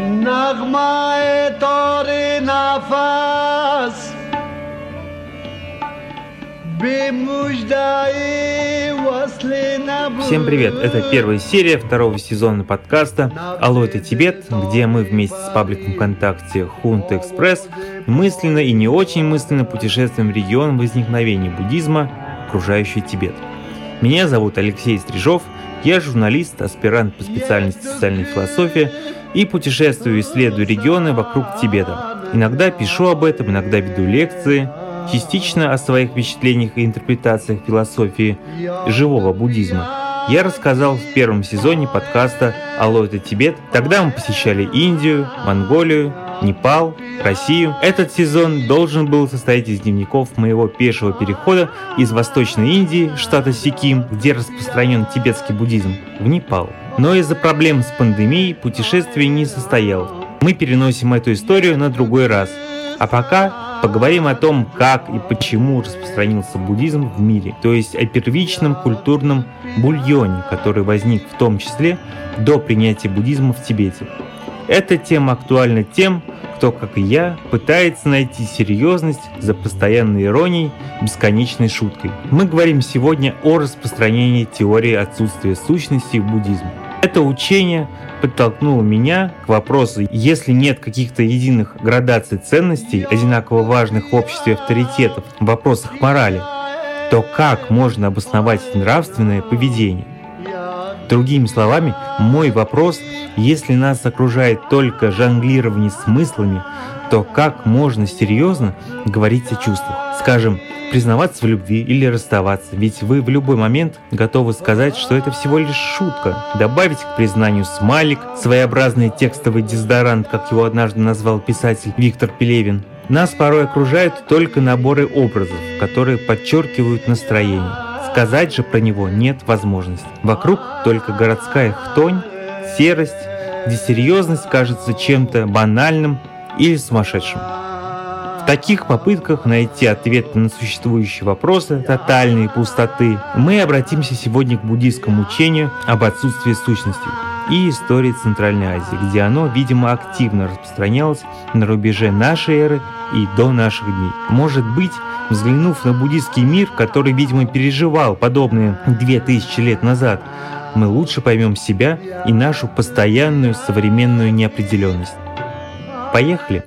نغمه تار نفس Всем привет! Это первая серия второго сезона подкаста «Алло, это Тибет», где мы вместе с пабликом ВКонтакте Хунта Экспресс мысленно и не очень мысленно путешествуем в регион возникновения буддизма, окружающий Тибет. Меня зовут Алексей Стрижов, я журналист, аспирант по специальности социальной философии и путешествую исследую регионы вокруг Тибета. Иногда пишу об этом, иногда веду лекции – частично о своих впечатлениях и интерпретациях философии живого буддизма я рассказал в первом сезоне подкаста «Алло, это Тибет». Тогда мы посещали Индию, Монголию, Непал, Россию. Этот сезон должен был состоять из дневников моего пешего перехода из Восточной Индии, штата Сиким, где распространен тибетский буддизм, в Непал. Но из-за проблем с пандемией путешествие не состоялось. Мы переносим эту историю на другой раз. А пока Поговорим о том, как и почему распространился буддизм в мире, то есть о первичном культурном бульоне, который возник в том числе до принятия буддизма в Тибете. Эта тема актуальна тем, кто, как и я, пытается найти серьезность за постоянной иронией, бесконечной шуткой. Мы говорим сегодня о распространении теории отсутствия сущности в буддизме. Это учение подтолкнуло меня к вопросу, если нет каких-то единых градаций ценностей, одинаково важных в обществе авторитетов в вопросах морали, то как можно обосновать нравственное поведение? Другими словами, мой вопрос, если нас окружает только жонглирование смыслами, то как можно серьезно говорить о чувствах? Скажем, признаваться в любви или расставаться, ведь вы в любой момент готовы сказать, что это всего лишь шутка, добавить к признанию смайлик, своеобразный текстовый дезодорант, как его однажды назвал писатель Виктор Пелевин. Нас порой окружают только наборы образов, которые подчеркивают настроение. Сказать же про него нет возможности. Вокруг только городская хтонь, серость, где серьезность кажется чем-то банальным или сумасшедшим. В таких попытках найти ответы на существующие вопросы тотальной пустоты мы обратимся сегодня к буддийскому учению об отсутствии сущности и истории Центральной Азии, где оно, видимо, активно распространялось на рубеже нашей эры и до наших дней. Может быть, взглянув на буддийский мир, который, видимо, переживал подобные две тысячи лет назад, мы лучше поймем себя и нашу постоянную современную неопределенность. Поехали!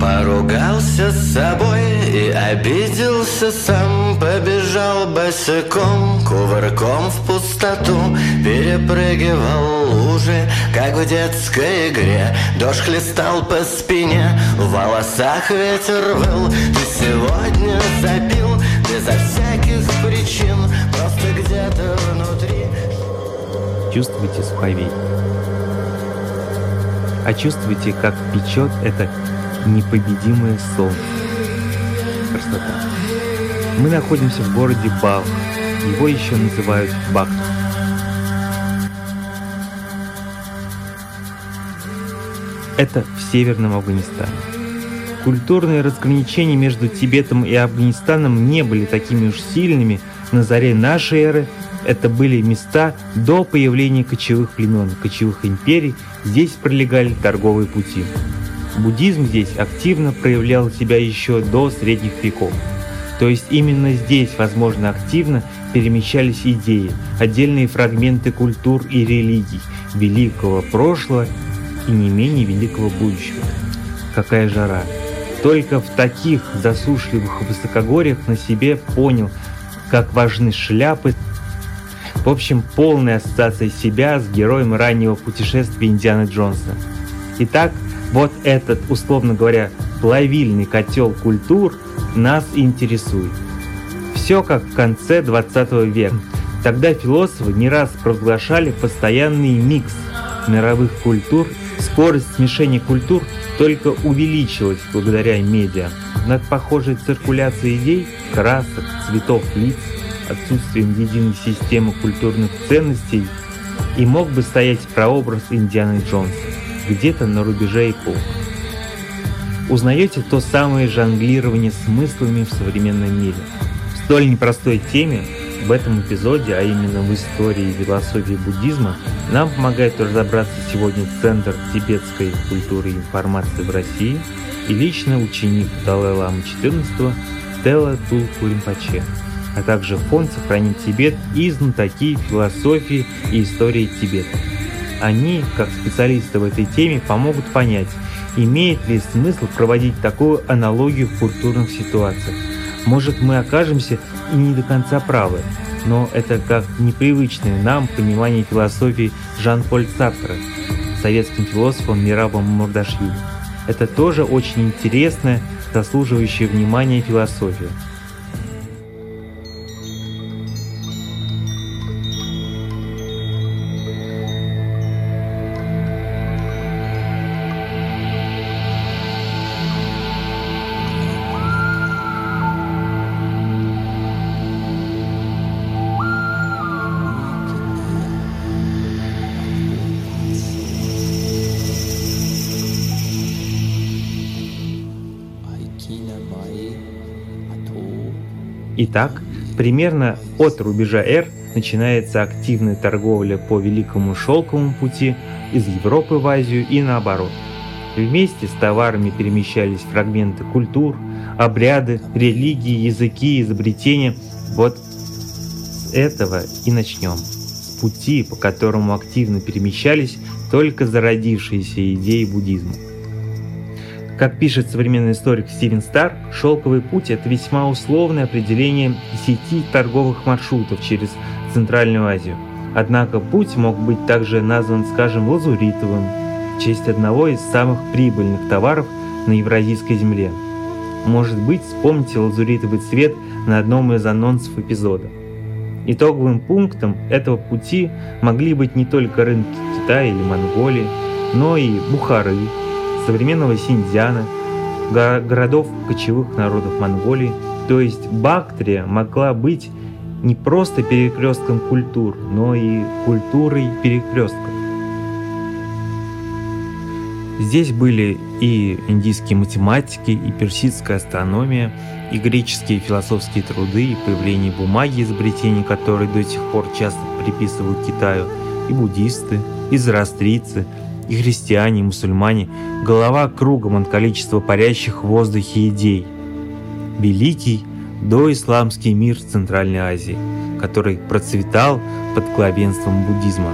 Поругался с собой и обиделся сам Побежал босиком, кувырком в пустоту Перепрыгивал лужи, как в детской игре Дождь хлестал по спине, в волосах ветер выл Ты сегодня запил безо всяких причин Просто где-то внутри Чувствуйте суховей а чувствуете, как печет это непобедимое солнце. Красота. Мы находимся в городе Бал. Его еще называют Бакту. Это в Северном Афганистане. Культурные разграничения между Тибетом и Афганистаном не были такими уж сильными на заре нашей эры. Это были места до появления кочевых племен, кочевых империй. Здесь пролегали торговые пути. Буддизм здесь активно проявлял себя еще до средних веков. То есть именно здесь, возможно, активно перемещались идеи, отдельные фрагменты культур и религий, великого прошлого и не менее великого будущего. Какая жара! Только в таких засушливых высокогорьях на себе понял, как важны шляпы. В общем, полная ассоциация себя с героем раннего путешествия Индианы Джонса. Итак, вот этот, условно говоря, плавильный котел культур нас интересует. Все как в конце 20 века. Тогда философы не раз провозглашали постоянный микс мировых культур. Скорость смешения культур только увеличилась благодаря медиа. Над похожей циркуляцией идей, красок, цветов лиц, отсутствием единой системы культурных ценностей и мог бы стоять прообраз Индианы Джонса где-то на рубеже эпох. Узнаете то самое жонглирование смыслами в современном мире. Столь непростой теме В этом эпизоде, а именно в истории и философии буддизма, нам помогает разобраться сегодня Центр тибетской культуры и информации в России и лично ученик Далай-Ламы XIV Стелла Тулку Римпаче, а также фонд «Сохранить Тибет» и знатоки философии и истории Тибета. Они, как специалисты в этой теме, помогут понять, имеет ли смысл проводить такую аналогию в культурных ситуациях. Может, мы окажемся и не до конца правы, но это как непривычное нам понимание философии Жан-Поль Сартра, советским философом Мирабом Мурдашвили. Это тоже очень интересная, заслуживающая внимания философия. Итак, примерно от рубежа R начинается активная торговля по Великому Шелковому пути из Европы в Азию и наоборот. Вместе с товарами перемещались фрагменты культур, обряды, религии, языки, изобретения. Вот с этого и начнем. С пути, по которому активно перемещались только зародившиеся идеи буддизма. Как пишет современный историк Стивен Стар, «Шелковый путь» — это весьма условное определение сети торговых маршрутов через Центральную Азию. Однако путь мог быть также назван, скажем, лазуритовым, в честь одного из самых прибыльных товаров на Евразийской земле. Может быть, вспомните лазуритовый цвет на одном из анонсов эпизода. Итоговым пунктом этого пути могли быть не только рынки Китая или Монголии, но и Бухары, современного Синьцзяна, городов кочевых народов Монголии. То есть Бактрия могла быть не просто перекрестком культур, но и культурой перекрестков. Здесь были и индийские математики, и персидская астрономия, и греческие философские труды, и появление бумаги, изобретения которой до сих пор часто приписывают Китаю, и буддисты, и зороастрийцы – и христиане, и мусульмане, голова кругом от количества парящих в воздухе идей. Великий доисламский мир Центральной Азии, который процветал под главенством буддизма.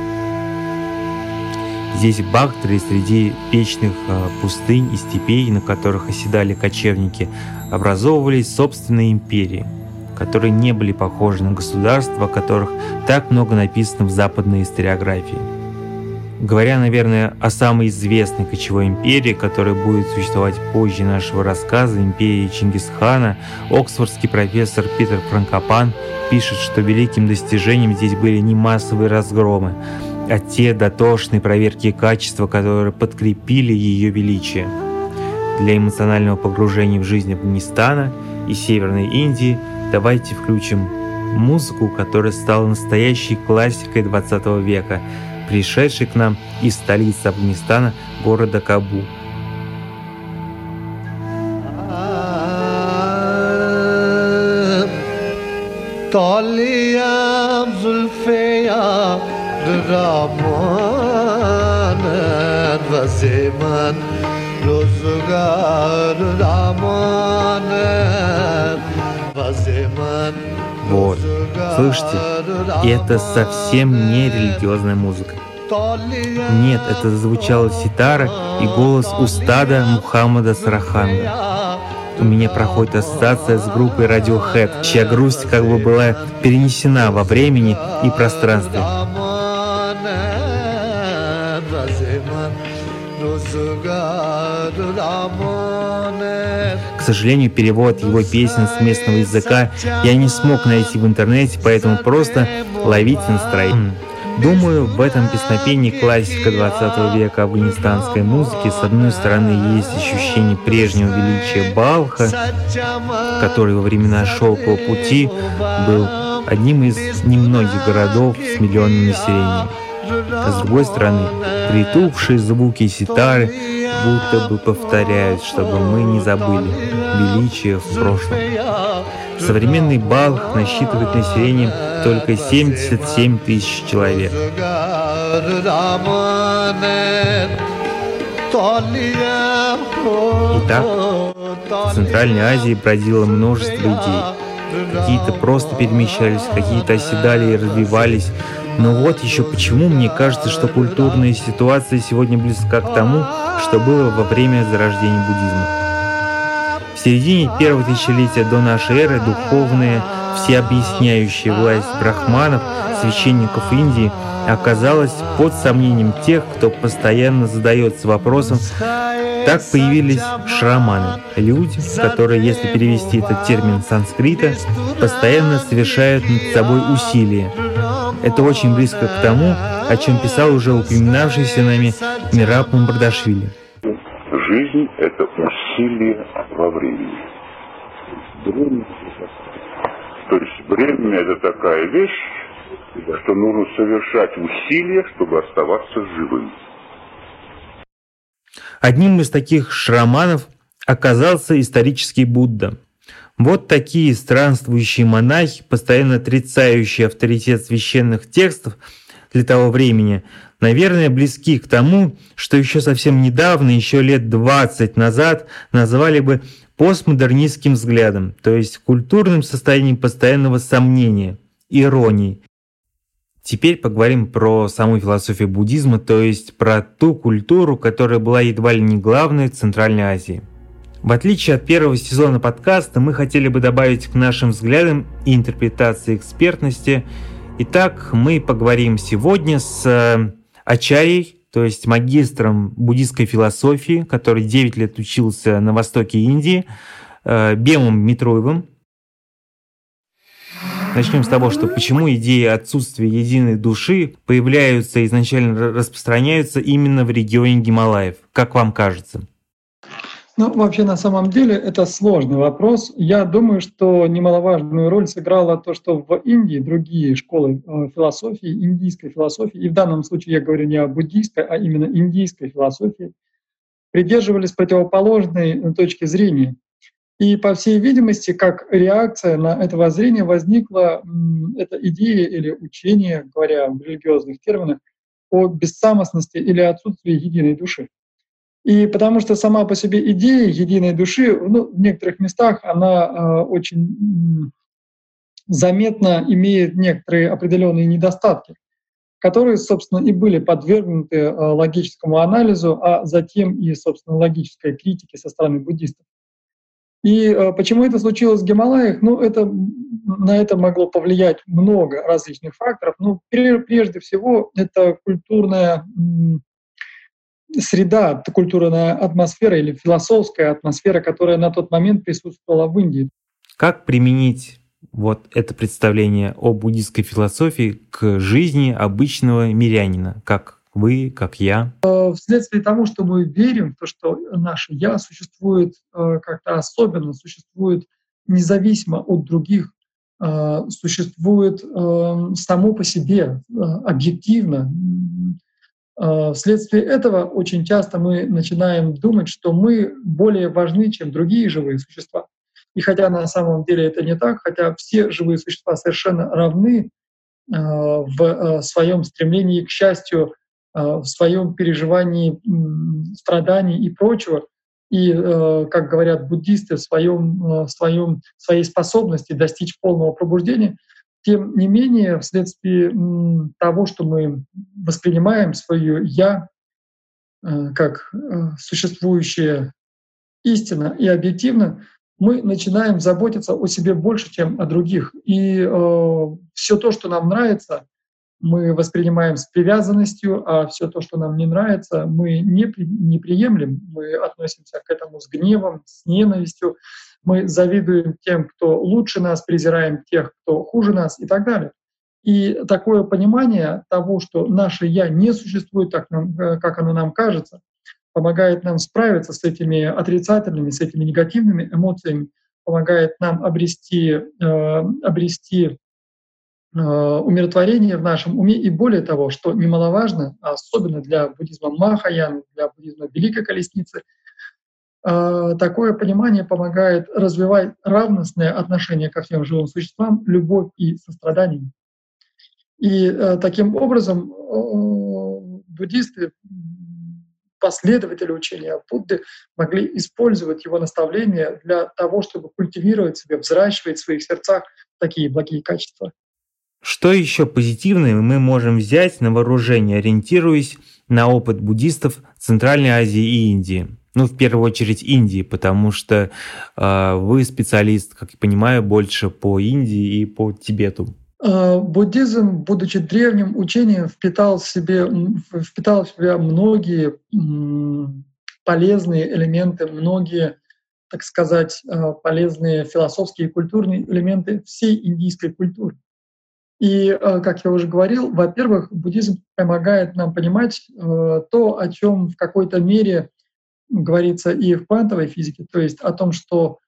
Здесь в Бактре среди вечных а, пустынь и степей, на которых оседали кочевники, образовывались собственные империи, которые не были похожи на государства, о которых так много написано в западной историографии. Говоря, наверное, о самой известной кочевой империи, которая будет существовать позже нашего рассказа, империи Чингисхана, оксфордский профессор Питер Франкопан пишет, что великим достижением здесь были не массовые разгромы, а те дотошные проверки качества, которые подкрепили ее величие. Для эмоционального погружения в жизнь Афганистана и Северной Индии давайте включим музыку, которая стала настоящей классикой 20 века – пришедший к нам из столицы Афганистана, города Кабул. طاليا زلفي يا رمان وزمان روزگار رمان وزمان вот. Слышите? Это совсем не религиозная музыка. Нет, это звучало ситара и голос устада Мухаммада Сараханга. У меня проходит ассоциация с группой Radiohead, чья грусть как бы была перенесена во времени и пространстве. К сожалению, перевод его песен с местного языка я не смог найти в интернете, поэтому просто ловите настроение. Думаю, в этом песнопении классика 20 века афганистанской музыки с одной стороны есть ощущение прежнего величия Балха, который во времена Шелкового пути был одним из немногих городов с миллионным населением. А с другой стороны, притухшие звуки ситары будто бы повторяют, чтобы мы не забыли величие в прошлом. Современный Балх насчитывает население только 77 тысяч человек. Итак, в Центральной Азии бродило множество идей. Какие-то просто перемещались, какие-то оседали и развивались. Но вот еще почему мне кажется, что культурная ситуация сегодня близка к тому, что было во время зарождения буддизма. В середине первого тысячелетия до нашей эры духовная, всеобъясняющая власть брахманов, священников Индии – оказалась под сомнением тех, кто постоянно задается вопросом, так появились шраманы, люди, которые, если перевести этот термин санскрита, постоянно совершают над собой усилия. Это очень близко к тому, о чем писал уже упоминавшийся нами Мираб Мамбардашвили. Жизнь — это усилие во времени. То есть время — это такая вещь, что нужно совершать усилия, чтобы оставаться живым. Одним из таких шраманов оказался исторический Будда. Вот такие странствующие монахи, постоянно отрицающие авторитет священных текстов для того времени, наверное, близки к тому, что еще совсем недавно, еще лет 20 назад, называли бы постмодернистским взглядом, то есть культурным состоянием постоянного сомнения, иронии, Теперь поговорим про саму философию буддизма, то есть про ту культуру, которая была едва ли не главной в Центральной Азии. В отличие от первого сезона подкаста, мы хотели бы добавить к нашим взглядам и интерпретации экспертности. Итак, мы поговорим сегодня с э, Ачарьей, то есть магистром буддийской философии, который 9 лет учился на востоке Индии, э, Бемом Митроевым, Начнем с того, что почему идеи отсутствия единой души появляются и изначально распространяются именно в регионе Гималаев, как вам кажется? Ну, вообще, на самом деле, это сложный вопрос. Я думаю, что немаловажную роль сыграло то, что в Индии другие школы э, философии, индийской философии, и в данном случае я говорю не о буддийской, а именно индийской философии, придерживались противоположной точки зрения. И, по всей видимости, как реакция на это воззрение возникла эта идея или учение, говоря в религиозных терминах, о бессамостности или отсутствии единой души. И потому что сама по себе идея единой души, ну, в некоторых местах она э, очень заметно имеет некоторые определенные недостатки, которые, собственно, и были подвергнуты э, логическому анализу, а затем и, собственно, логической критике со стороны буддистов. И э, почему это случилось в Гималаях? Ну, это, на это могло повлиять много различных факторов. Ну, прежде всего, это культурная среда, культурная атмосфера или философская атмосфера, которая на тот момент присутствовала в Индии. Как применить вот это представление о буддийской философии к жизни обычного мирянина, как вы, как я? Э, вследствие того, что мы верим в то, что наше «я» существует э, как-то особенно, существует независимо от других, э, существует само по себе, объективно. Вследствие этого очень часто мы начинаем думать, что мы более важны, чем другие живые существа. И хотя на самом деле это не так, хотя все живые существа совершенно равны в своем стремлении к счастью, в своем переживании страданий и прочего, и, э, как говорят буддисты, в, своем, э, в своем, своей способности достичь полного пробуждения, тем не менее, вследствие того, что мы воспринимаем свое «я» как существующее истинно и объективно, мы начинаем заботиться о себе больше, чем о других. И э, все то, что нам нравится, мы воспринимаем с привязанностью, а все то, что нам не нравится, мы не, не приемлем, мы относимся к этому с гневом, с ненавистью, мы завидуем тем, кто лучше нас, презираем тех, кто хуже нас и так далее. И такое понимание того, что наше «я» не существует так, э, как оно нам кажется, помогает нам справиться с этими отрицательными, с этими негативными эмоциями, помогает нам обрести, э, обрести умиротворение в нашем уме. И более того, что немаловажно, особенно для буддизма Махаяны, для буддизма Великой Колесницы, такое понимание помогает развивать равностное отношение ко всем живым существам, любовь и сострадание. И таким образом буддисты, последователи учения Будды могли использовать его наставления для того, чтобы культивировать себя, взращивать в своих сердцах такие благие качества. Что еще позитивное мы можем взять на вооружение, ориентируясь на опыт буддистов Центральной Азии и Индии? Ну, в первую очередь Индии, потому что э, вы специалист, как я понимаю, больше по Индии и по Тибету. Э, буддизм, будучи древним учением, впитал в, себе, впитал в себя многие полезные элементы, многие, так сказать, э, полезные философские и культурные элементы всей индийской культуры. И, э, как я уже говорил, во-первых, буддизм помогает нам понимать то, о чем в какой-то мере говорится и в квантовой физике, то есть о том, что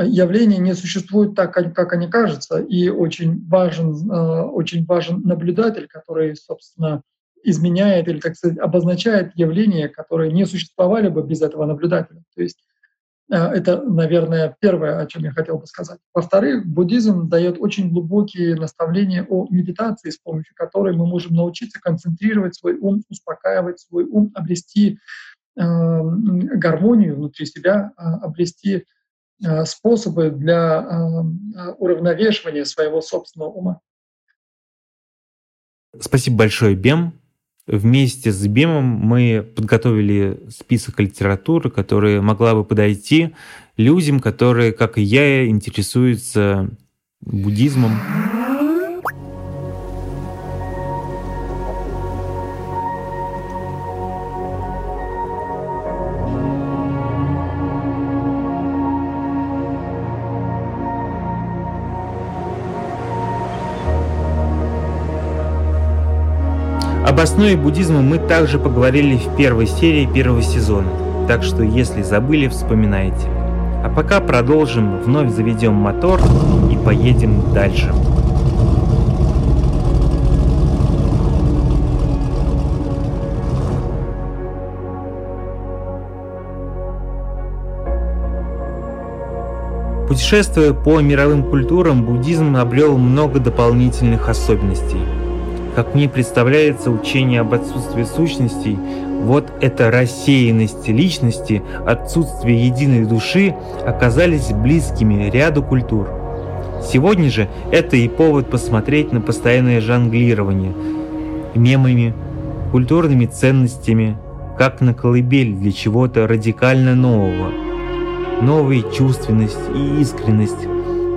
явления не существуют так, как они кажутся, и очень важен, э, очень важен наблюдатель, который, собственно, изменяет или, так сказать, обозначает явления, которые не существовали бы без этого наблюдателя. То есть э, это, наверное, первое, о чем я хотел бы сказать. Во-вторых, буддизм дает очень глубокие наставления о медитации, с помощью которой мы можем научиться концентрировать свой ум, успокаивать свой ум, обрести э, гармонию внутри себя, обрести Э, способы для э, уравновешивания своего собственного ума. Спасибо большое, Бем. Вместе с Бемом мы подготовили список литературы, которая могла бы подойти людям, которые, как и я, интересуются буддизмом. Об основе буддизма мы также поговорили в первой серии первого сезона, так что если забыли, вспоминайте. А пока продолжим, вновь заведем мотор и поедем дальше. Путешествуя по мировым культурам, буддизм обрел много дополнительных особенностей – как мне представляется учение об отсутствии сущностей, вот эта рассеянность личности, отсутствие единой души оказались близкими ряду культур. Сегодня же это и повод посмотреть на постоянное жонглирование мемами, культурными ценностями, как на колыбель для чего-то радикально нового. Новая чувственность и искренность,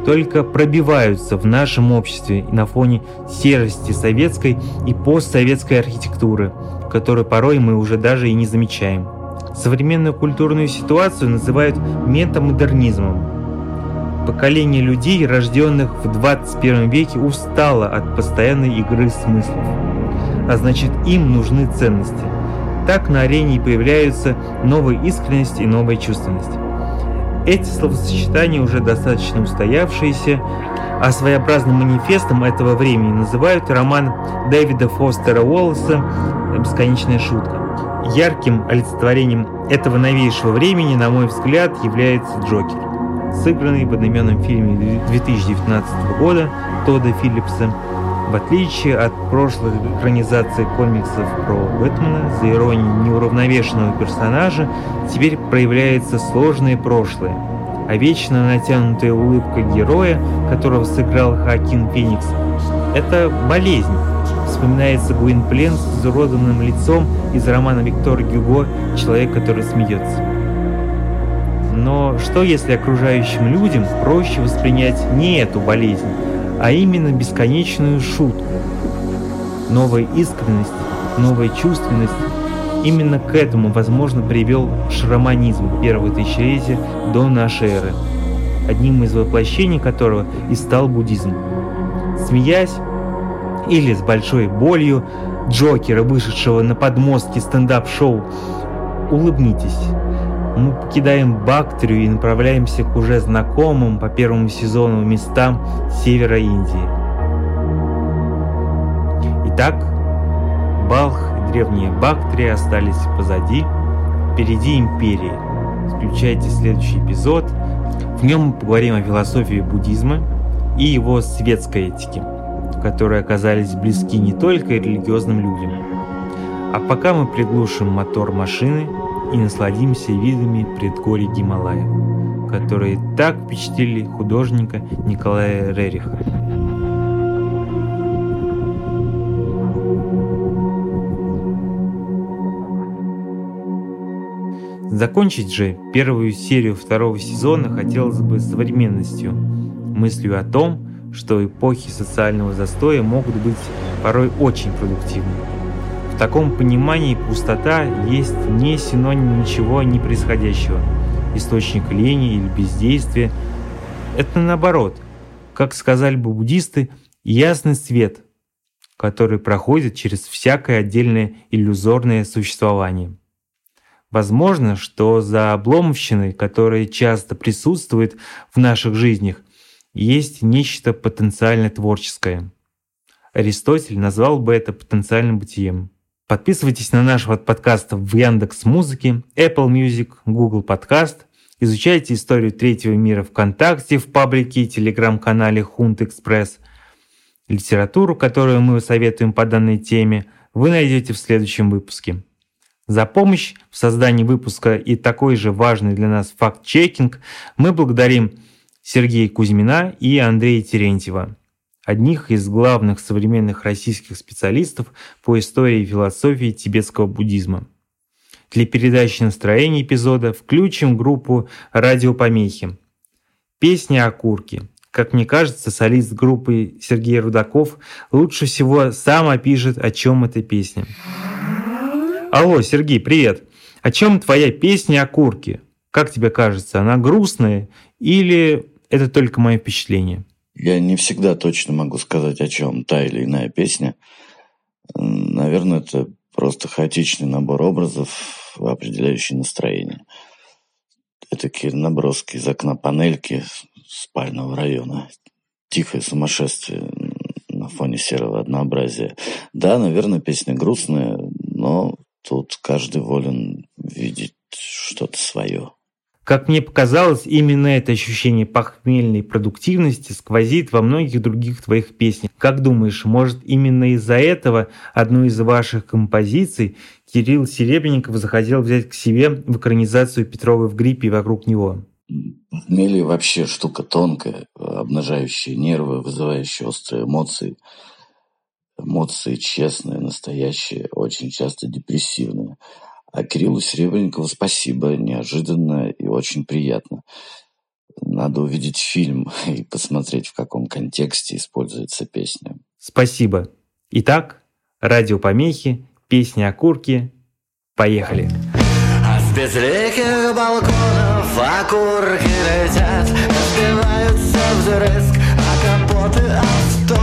только пробиваются в нашем обществе на фоне серости советской и постсоветской архитектуры, которую порой мы уже даже и не замечаем. Современную культурную ситуацию называют метамодернизмом. Поколение людей, рожденных в 21 веке, устало от постоянной игры смыслов. А значит, им нужны ценности. Так на арене появляются новая искренность и новая чувственность. Эти словосочетания уже достаточно устоявшиеся, а своеобразным манифестом этого времени называют роман Дэвида Фостера Уоллеса «Бесконечная шутка». Ярким олицетворением этого новейшего времени, на мой взгляд, является Джокер, сыгранный в одноименном фильме 2019 года Тодда Филлипса в отличие от прошлых экранизаций комиксов про Бэтмена, за иронией неуравновешенного персонажа теперь проявляется сложное прошлое, а вечно натянутая улыбка героя, которого сыграл Хакин Феникс, это болезнь. Вспоминается Гуин Плен с изуродованным лицом из романа Виктора Гюго «Человек, который смеется». Но что если окружающим людям проще воспринять не эту болезнь, а именно бесконечную шутку. Новая искренность, новая чувственность именно к этому, возможно, привел шраманизм первого тысячелетия до нашей эры, одним из воплощений которого и стал буддизм. Смеясь или с большой болью Джокера, вышедшего на подмостке стендап-шоу, улыбнитесь мы покидаем Бактрию и направляемся к уже знакомым по первому сезону местам севера Индии. Итак, Балх и древние Бактрии остались позади, впереди империи. Включайте следующий эпизод. В нем мы поговорим о философии буддизма и его светской этике, которые оказались близки не только религиозным людям. А пока мы приглушим мотор машины и насладимся видами предгорий Гималаев, которые так впечатлили художника Николая Рериха. Закончить же первую серию второго сезона хотелось бы современностью, мыслью о том, что эпохи социального застоя могут быть порой очень продуктивны. В таком понимании пустота есть не синоним ничего не происходящего, источник лени или бездействия. Это наоборот, как сказали бы буддисты, ясный свет, который проходит через всякое отдельное иллюзорное существование. Возможно, что за обломовщиной, которая часто присутствует в наших жизнях, есть нечто потенциально творческое. Аристотель назвал бы это потенциальным бытием. Подписывайтесь на наш подкаст в Яндекс Музыке, Apple Music, Google Podcast. Изучайте историю третьего мира ВКонтакте, в паблике и телеграм-канале Хунт Экспресс. Литературу, которую мы советуем по данной теме, вы найдете в следующем выпуске. За помощь в создании выпуска и такой же важный для нас факт-чекинг мы благодарим Сергея Кузьмина и Андрея Терентьева, одних из главных современных российских специалистов по истории и философии тибетского буддизма. Для передачи настроения эпизода включим группу «Радиопомехи». Песня «Окурки». Как мне кажется, солист группы Сергей Рудаков лучше всего сам опишет, о чем эта песня. Алло, Сергей, привет. О чем твоя песня о курке? Как тебе кажется, она грустная или это только мое впечатление? Я не всегда точно могу сказать, о чем та или иная песня. Наверное, это просто хаотичный набор образов, определяющий настроение. Это такие наброски из окна панельки спального района. Тихое сумасшествие на фоне серого однообразия. Да, наверное, песня грустная, но Тут каждый волен видеть что-то свое. Как мне показалось, именно это ощущение похмельной продуктивности сквозит во многих других твоих песнях. Как думаешь, может именно из-за этого одну из ваших композиций Кирилл Серебренников захотел взять к себе в экранизацию Петровой в гриппе и вокруг него? Похмелье вообще штука тонкая, обнажающая нервы, вызывающая острые эмоции – Эмоции честные, настоящие, очень часто депрессивные. А Кириллу Серебренникову спасибо, неожиданно и очень приятно. Надо увидеть фильм и посмотреть, в каком контексте используется песня. Спасибо. Итак, радиопомехи, песни о курке. Поехали. А с безликих балконов окурки летят, разбиваются вдрызг, а капоты авто